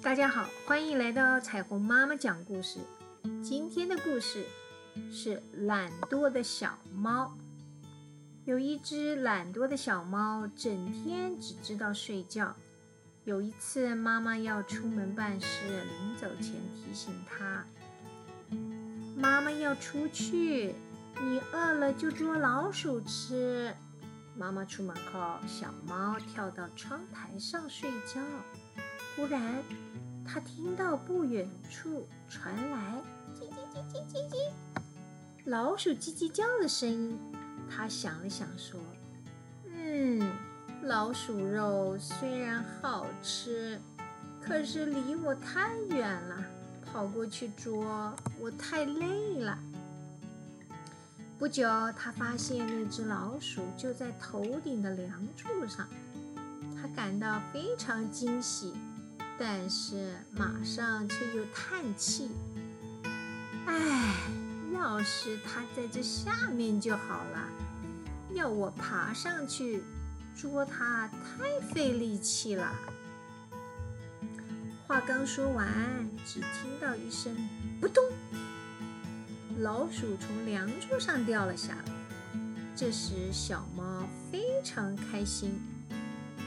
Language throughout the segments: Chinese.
大家好，欢迎来到彩虹妈妈讲故事。今天的故事是懒惰的小猫。有一只懒惰的小猫，整天只知道睡觉。有一次，妈妈要出门办事，临走前提醒它：“妈妈要出去，你饿了就捉老鼠吃。”妈妈出门后，小猫跳到窗台上睡觉。忽然，它听到不远处传来叽叽叽叽叽叽老鼠叽叽叫的声音。它想了想，说：“嗯，老鼠肉虽然好吃，可是离我太远了，跑过去捉我太累了。”不久，他发现那只老鼠就在头顶的梁柱上，他感到非常惊喜，但是马上却又叹气：“唉，要是它在这下面就好了，要我爬上去捉它太费力气了。”话刚说完，只听到一声“扑通”。老鼠从梁柱上掉了下来，这时小猫非常开心，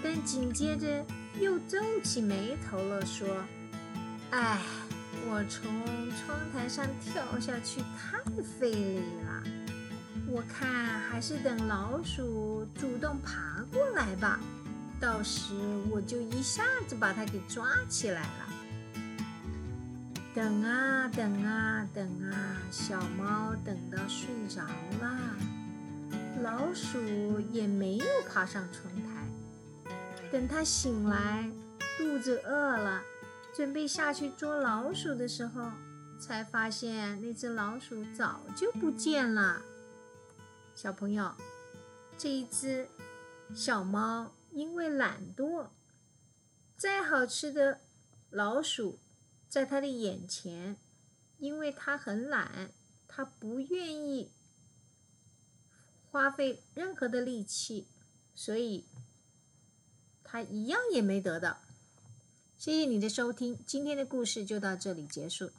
但紧接着又皱起眉头了，说：“哎，我从窗台上跳下去太费力了，我看还是等老鼠主动爬过来吧，到时我就一下子把它给抓起来了。”等啊等啊等啊，小猫等到睡着了，老鼠也没有爬上窗台。等他醒来，肚子饿了，准备下去捉老鼠的时候，才发现那只老鼠早就不见了。小朋友，这一只小猫因为懒惰，再好吃的老鼠。在他的眼前，因为它很懒，它不愿意花费任何的力气，所以他一样也没得到。谢谢你的收听，今天的故事就到这里结束。